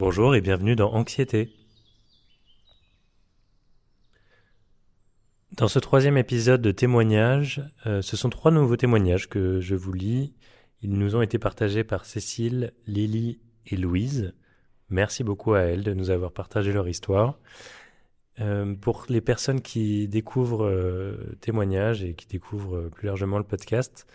Bonjour et bienvenue dans Anxiété. Dans ce troisième épisode de témoignages, euh, ce sont trois nouveaux témoignages que je vous lis. Ils nous ont été partagés par Cécile, Lily et Louise. Merci beaucoup à elles de nous avoir partagé leur histoire. Euh, pour les personnes qui découvrent euh, témoignages et qui découvrent plus largement le podcast,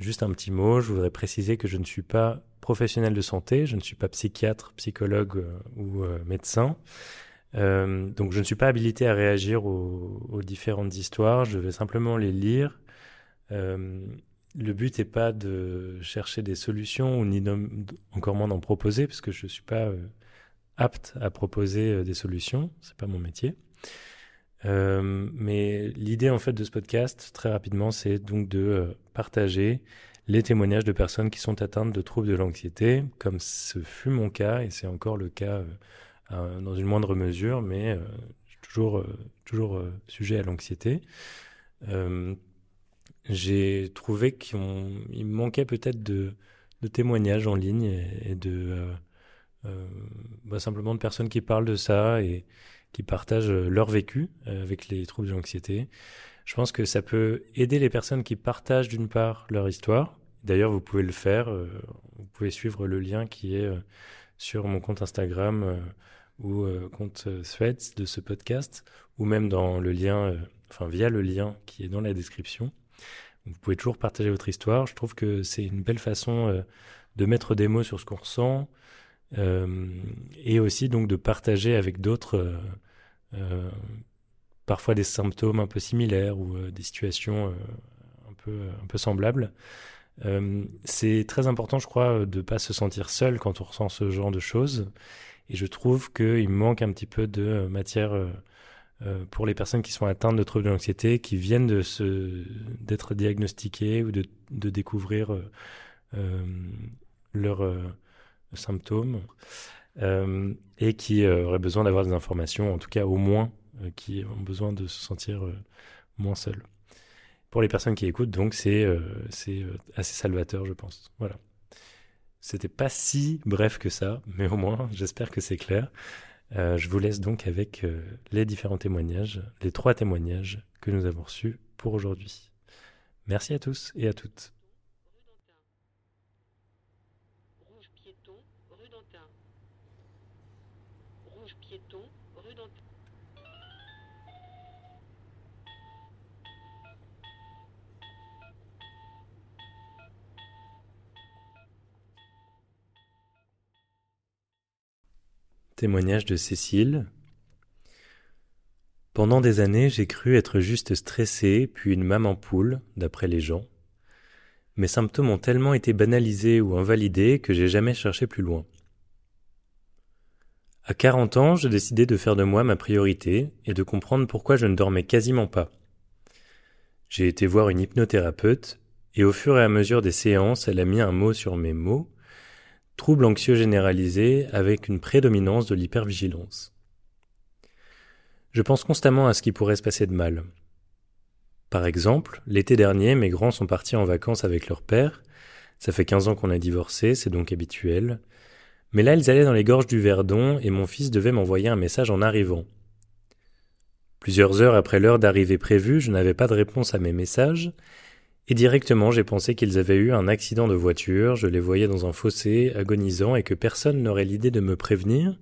juste un petit mot, je voudrais préciser que je ne suis pas professionnel de santé, je ne suis pas psychiatre, psychologue euh, ou euh, médecin. Euh, donc je ne suis pas habilité à réagir aux, différentes histoires, je vais simplement les lire. le but n'est pas de chercher des solutions ou ni encore moins d'en proposer, parce que je ne suis pas apte à proposer des solutions, c'est pas mon métier. Mais l'idée en fait de ce podcast, très rapidement, c'est donc de partager les témoignages de personnes qui sont atteintes de troubles de l'anxiété, comme ce fut mon cas, et c'est encore le cas euh, dans une moindre mesure, mais euh, toujours, euh, toujours sujet à l'anxiété. J'ai trouvé qu'il manquait peut-être de, témoignages en ligne et, de bah, simplement de personnes qui parlent de ça et qui partagent leur vécu avec les troubles de l'anxiété. Je pense que ça peut aider les personnes qui partagent d'une part leur histoire, D'ailleurs, vous pouvez le faire. Euh, vous pouvez suivre le lien qui est euh, sur mon compte Instagram euh, ou compte Threads de ce podcast, ou même dans le lien, enfin via le lien qui est dans la description. Vous pouvez toujours partager votre histoire. Je trouve que c'est une belle façon de mettre des mots sur ce qu'on ressent et aussi donc de partager avec d'autres parfois des symptômes un peu similaires ou des situations un peu un peu semblables. Euh, c'est très important, je crois, de ne pas se sentir seul quand on ressent ce genre de choses. Et je trouve qu'il manque un petit peu de matière euh, pour les personnes qui sont atteintes de troubles de l'anxiété, qui viennent d'être diagnostiquées ou de, de découvrir euh, leurs symptômes et qui auraient besoin d'avoir des informations, en tout cas au moins, qui ont besoin de se sentir moins seuls pour les personnes qui écoutent, donc c'est euh, euh, assez salvateur, je pense. Voilà. C'était pas si bref que ça, mais au moins, j'espère que c'est clair. Euh, je vous laisse donc avec les différents témoignages, les trois témoignages que nous avons reçus pour aujourd'hui. Merci à tous et à toutes. Rouge piéton, rue Rouge piéton, rue Témoignage de Cécile. Pendant des années, j'ai cru être juste stressée, puis une maman poule, d'après les gens. Mes symptômes ont tellement été banalisés ou invalidés que j'ai jamais cherché plus loin. À 40 ans, j'ai décidé de faire de moi ma priorité et de comprendre pourquoi je ne dormais quasiment pas. J'ai été voir une hypnothérapeute et au fur et à mesure des séances, elle a mis un mot sur mes mots trouble anxieux généralisé avec une prédominance de l'hypervigilance. Je pense constamment à ce qui pourrait se passer de mal. Par exemple, l'été dernier, mes grands sont partis en vacances avec leur père. Ça fait 15 ans qu'on a divorcé, c'est donc habituel. Mais là, ils allaient dans les gorges du Verdon et mon fils devait m'envoyer un message en arrivant. Plusieurs heures après l'heure d'arrivée prévue, je n'avais pas de réponse à mes messages et directement, j'ai pensé qu'ils avaient eu un accident de voiture, je les voyais dans un fossé, agonisant, et que personne n'aurait l'idée de me prévenir,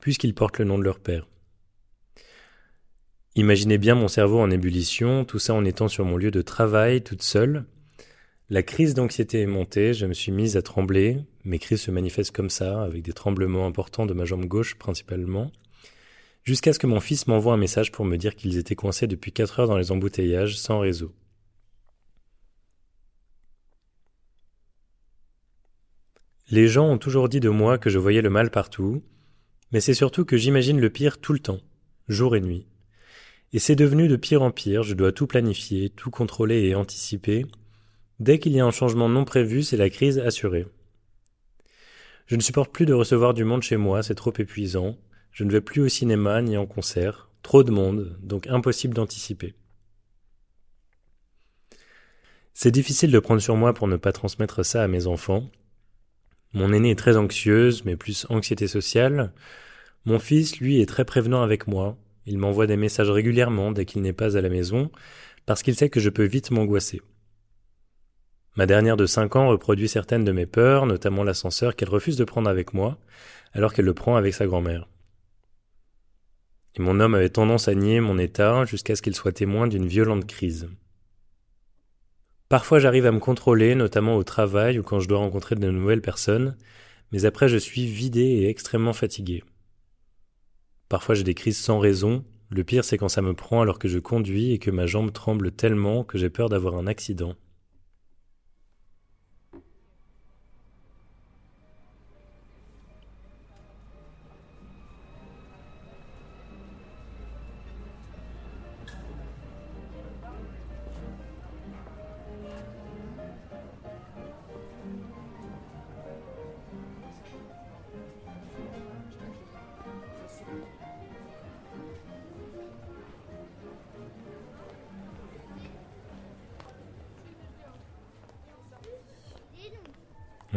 puisqu'ils portent le nom de leur père. Imaginez bien mon cerveau en ébullition, tout ça en étant sur mon lieu de travail, toute seule. La crise d'anxiété est montée, je me suis mise à trembler, mes crises se manifestent comme ça, avec des tremblements importants de ma jambe gauche principalement, jusqu'à ce que mon fils m'envoie un message pour me dire qu'ils étaient coincés depuis quatre heures dans les embouteillages, sans réseau. Les gens ont toujours dit de moi que je voyais le mal partout, mais c'est surtout que j'imagine le pire tout le temps, jour et nuit. Et c'est devenu de pire en pire, je dois tout planifier, tout contrôler et anticiper. Dès qu'il y a un changement non prévu, c'est la crise assurée. Je ne supporte plus de recevoir du monde chez moi, c'est trop épuisant. Je ne vais plus au cinéma ni en concert. Trop de monde, donc impossible d'anticiper. C'est difficile de prendre sur moi pour ne pas transmettre ça à mes enfants, Mon aînée est très anxieuse, mais plus anxiété sociale. Mon fils, lui, est très prévenant avec moi. Il m'envoie des messages régulièrement dès qu'il n'est pas à la maison, parce qu'il sait que je peux vite m'angoisser. Ma dernière de cinq ans reproduit certaines de mes peurs, notamment l'ascenseur qu'elle refuse de prendre avec moi, alors qu'elle le prend avec sa grand-mère. Et mon homme avait tendance à nier mon état jusqu'à ce qu'il soit témoin d'une violente crise. Parfois j'arrive à me contrôler, notamment au travail ou quand je dois rencontrer de nouvelles personnes, mais après je suis vidé et extrêmement fatigué. Parfois j'ai des crises sans raison, le pire c'est quand ça me prend alors que je conduis et que ma jambe tremble tellement que j'ai peur d'avoir un accident.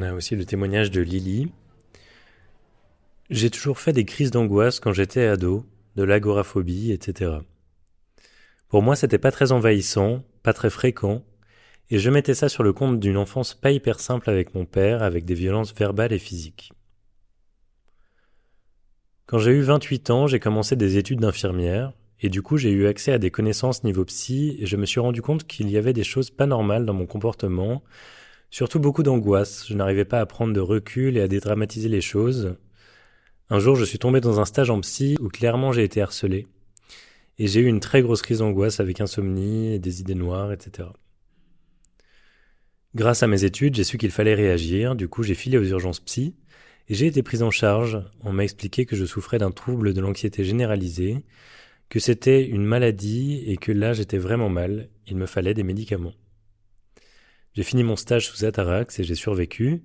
On a aussi le témoignage de Lily. J'ai toujours fait des crises d'angoisse quand j'étais ado, de l'agoraphobie, etc. Pour moi, c'était pas très envahissant, pas très fréquent, et je mettais ça sur le compte d'une enfance pas hyper simple avec mon père, avec des violences verbales et physiques. Quand j'ai eu 28 ans, j'ai commencé des études d'infirmière, et du coup j'ai eu accès à des connaissances niveau psy, et je me suis rendu compte qu'il y avait des choses pas normales dans mon comportement, Surtout beaucoup d'angoisse, je n'arrivais pas à prendre de recul et à dédramatiser les choses. Un jour, je suis tombé dans un stage en psy où clairement j'ai été harcelé. Et j'ai eu une très grosse crise d'angoisse avec insomnie et des idées noires, etc. Grâce à mes études, j'ai su qu'il fallait réagir, du coup j'ai filé aux urgences psy, et j'ai été prise en charge. On m'a expliqué que je souffrais d'un trouble de l'anxiété généralisée, que c'était une maladie et que là j'étais vraiment mal, il me fallait des médicaments. J'ai fini mon stage sous Atarax et j'ai survécu.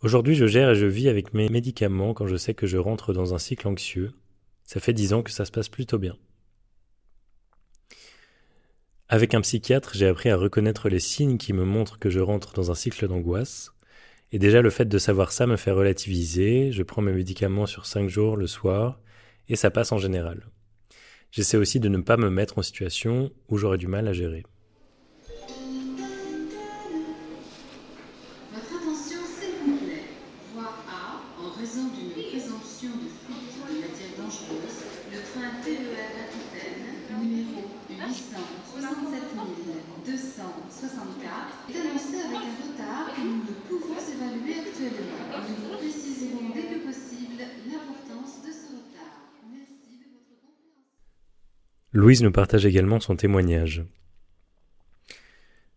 Aujourd'hui, je gère et je vis avec mes médicaments quand je sais que je rentre dans un cycle anxieux. Ça fait dix ans que ça se passe plutôt bien. Avec un psychiatre, j'ai appris à reconnaître les signes qui me montrent que je rentre dans un cycle d'angoisse. Et déjà, le fait de savoir ça me fait relativiser. Je prends mes médicaments sur cinq jours le soir et ça passe en général. J'essaie aussi de ne pas me mettre en situation où j'aurais du mal à gérer. Louise nous partage également son témoignage.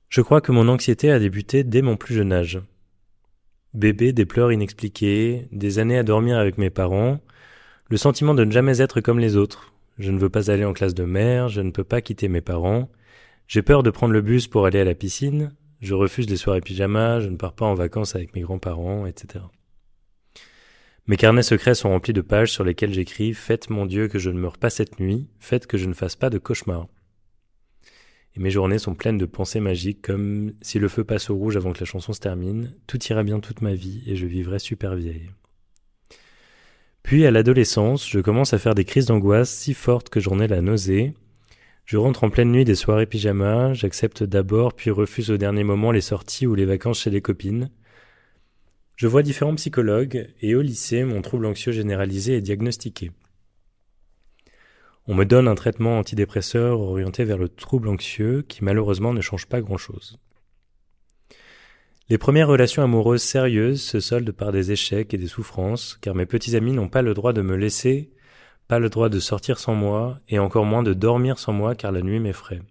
Je crois que mon anxiété a débuté dès mon plus jeune âge. Bébé, des pleurs inexpliquées, des années à dormir avec mes parents, le sentiment de ne jamais être comme les autres. Je ne veux pas aller en classe de mère, je ne peux pas quitter mes parents, j'ai peur de prendre le bus pour aller à la piscine, je refuse les soirées pyjama, je ne pars pas en vacances avec mes grands-parents, etc. Mes carnets secrets sont remplis de pages sur lesquelles j'écris Faites mon Dieu que je ne meure pas cette nuit, faites que je ne fasse pas de cauchemars. Et mes journées sont pleines de pensées magiques comme si le feu passe au rouge avant que la chanson se termine, tout ira bien toute ma vie et je vivrai super vieille. Puis à l'adolescence, je commence à faire des crises d'angoisse si fortes que j'en ai la nausée. Je rentre en pleine nuit des soirées pyjama, j'accepte d'abord puis refuse au dernier moment les sorties ou les vacances chez les copines. Je vois différents psychologues et au lycée, mon trouble anxieux généralisé est diagnostiqué. On me donne un traitement antidépresseur orienté vers le trouble anxieux qui malheureusement ne change pas grand-chose. Les premières relations amoureuses sérieuses se soldent par des échecs et des souffrances, car mes petits amis n'ont pas le droit de me laisser, pas le droit de sortir sans moi, et encore moins de dormir sans moi car la nuit m'effraie.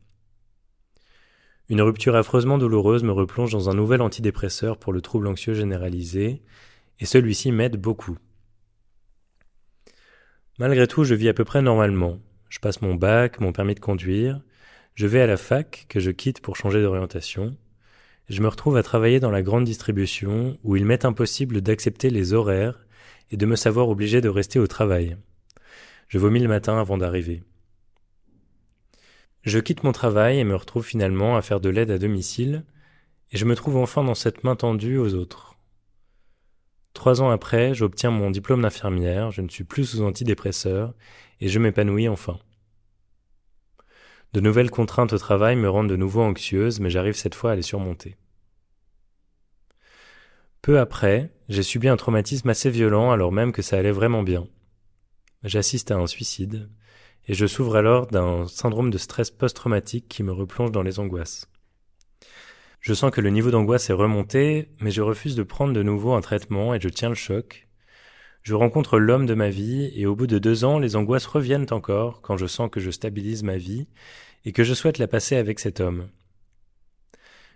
Une rupture affreusement douloureuse me replonge dans un nouvel antidépresseur pour le trouble anxieux généralisé, et celui-ci m'aide beaucoup. Malgré tout, je vis à peu près normalement. Je passe mon bac, mon permis de conduire, je vais à la fac, que je quitte pour changer d'orientation, je me retrouve à travailler dans la grande distribution, où il m'est impossible d'accepter les horaires et de me savoir obligé de rester au travail. Je vomis le matin avant d'arriver. Je quitte mon travail et me retrouve finalement à faire de l'aide à domicile, et je me trouve enfin dans cette main tendue aux autres. Trois ans après, j'obtiens mon diplôme d'infirmière, je ne suis plus sous antidépresseur et je m'épanouis enfin. De nouvelles contraintes au travail me rendent de nouveau anxieuse, mais j'arrive cette fois à les surmonter. Peu après, j'ai subi un traumatisme assez violent alors même que ça allait vraiment bien. J'assiste à un suicide, et je s'ouvre alors d'un syndrome de stress post-traumatique qui me replonge dans les angoisses. Je sens que le niveau d'angoisse est remonté, mais je refuse de prendre de nouveau un traitement et je tiens le choc. Je rencontre l'homme de ma vie et au bout de deux ans, les angoisses reviennent encore quand je sens que je stabilise ma vie et que je souhaite la passer avec cet homme.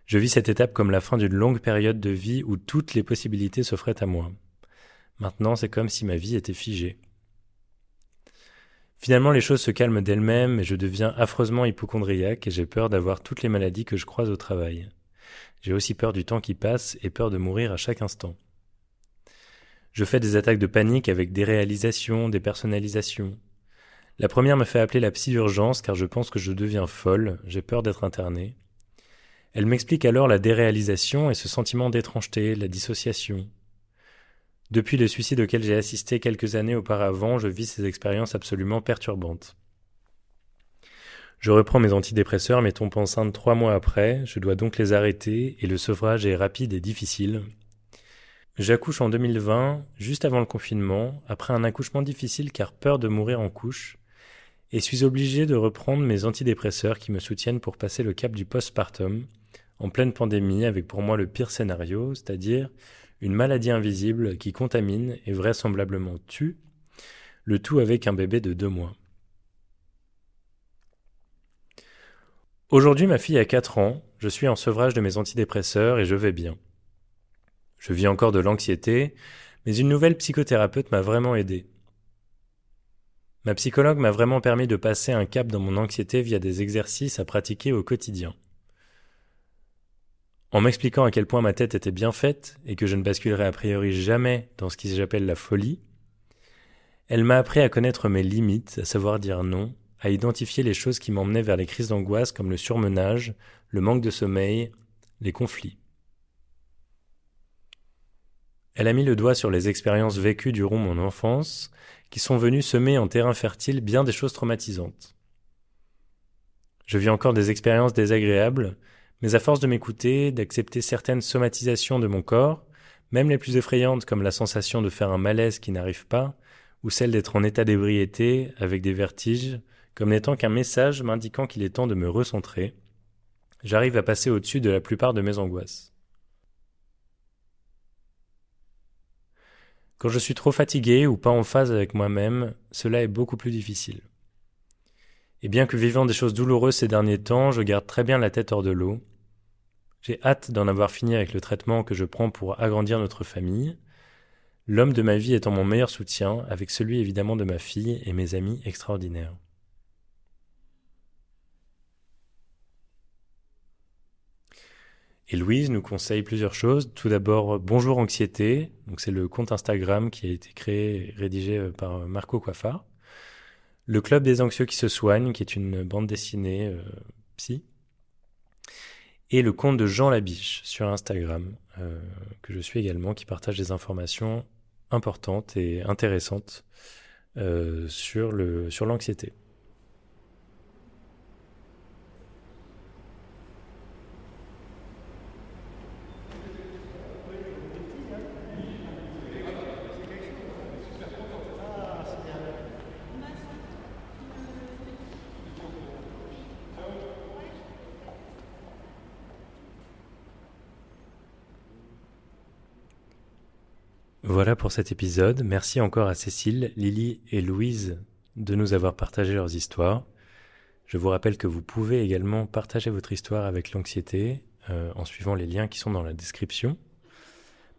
Je vis cette étape comme la fin d'une longue période de vie où toutes les possibilités s'offraient à moi. Maintenant, c'est comme si ma vie était figée. Finalement, les choses se calment d'elles-mêmes et je deviens affreusement hypochondriaque et j'ai peur d'avoir toutes les maladies que je croise au travail. J'ai aussi peur du temps qui passe et peur de mourir à chaque instant. Je fais des attaques de panique avec des réalisations, des personnalisations. La première me fait appeler la psy-urgence car je pense que je deviens folle, j'ai peur d'être internée. Elle m'explique alors la déréalisation et ce sentiment d'étrangeté, la dissociation. Depuis le suicide auquel j'ai assisté quelques années auparavant, je vis ces expériences absolument perturbantes. Je reprends mes antidépresseurs mais tombe enceinte trois mois après, je dois donc les arrêter et le sevrage est rapide et difficile. J'accouche en 2020, juste avant le confinement, après un accouchement difficile car peur de mourir en couche, et suis obligé de reprendre mes antidépresseurs qui me soutiennent pour passer le cap du postpartum, en pleine pandémie avec pour moi le pire scénario, c'est-à-dire une maladie invisible qui contamine et vraisemblablement tue, le tout avec un bébé de deux mois. Aujourd'hui, ma fille a 4 ans, je suis en sevrage de mes antidépresseurs et je vais bien. Je vis encore de l'anxiété, mais une nouvelle psychothérapeute m'a vraiment aidé. Ma psychologue m'a vraiment permis de passer un cap dans mon anxiété via des exercices à pratiquer au quotidien. En m'expliquant à quel point ma tête était bien faite et que je ne basculerais a priori jamais dans ce qui j'appelle la folie, elle m'a appris à connaître mes limites, à savoir dire non, à identifier les choses qui m'emmenaient vers les crises d'angoisse comme le surmenage, le manque de sommeil, les conflits. Elle a mis le doigt sur les expériences vécues durant mon enfance, qui sont venues semer en terrain fertile bien des choses traumatisantes. Je vis encore des expériences désagréables, mais à force de m'écouter, d'accepter certaines somatisations de mon corps, même les plus effrayantes comme la sensation de faire un malaise qui n'arrive pas, ou celle d'être en état d'ébriété avec des vertiges, comme n'étant qu'un message m'indiquant qu'il est temps de me recentrer, j'arrive à passer au-dessus de la plupart de mes angoisses. Quand je suis trop fatigué ou pas en phase avec moi-même, cela est beaucoup plus difficile. Et bien que vivant des choses douloureuses ces derniers temps, je garde très bien la tête hors de l'eau. J'ai hâte d'en avoir fini avec le traitement que je prends pour agrandir notre famille, l'homme de ma vie étant mon meilleur soutien, avec celui évidemment de ma fille et mes amis extraordinaires. Et Louise nous conseille plusieurs choses. Tout d'abord, Bonjour Anxiété. Donc, c'est le compte Instagram qui a été créé et rédigé euh, par euh, Marco Coiffard. Le Club des Anxieux qui se soignent, qui est une bande dessinée euh, psy. Et le compte de Jean Labiche sur Instagram, que je suis également, qui partage des informations importantes et intéressantes sur l'anxiété. Sur Voilà pour cet épisode. Merci encore à Cécile, Lily et Louise de nous avoir partagé leurs histoires. Je vous rappelle que vous pouvez également partager votre histoire avec l'anxiété euh, en suivant les liens qui sont dans la description.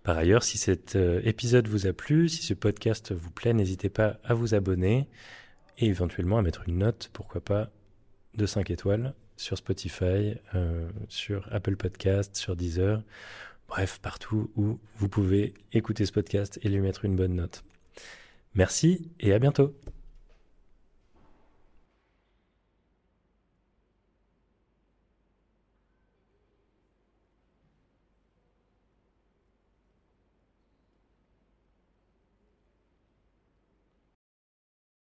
Par ailleurs, si cet euh, épisode vous a plu, si ce podcast vous plaît, n'hésitez pas à vous abonner et éventuellement à mettre une note, pourquoi pas, de 5 étoiles sur Spotify, euh, sur Apple Podcast, sur Deezer bref, partout où vous pouvez écouter ce podcast et lui mettre une bonne note. Merci et à bientôt.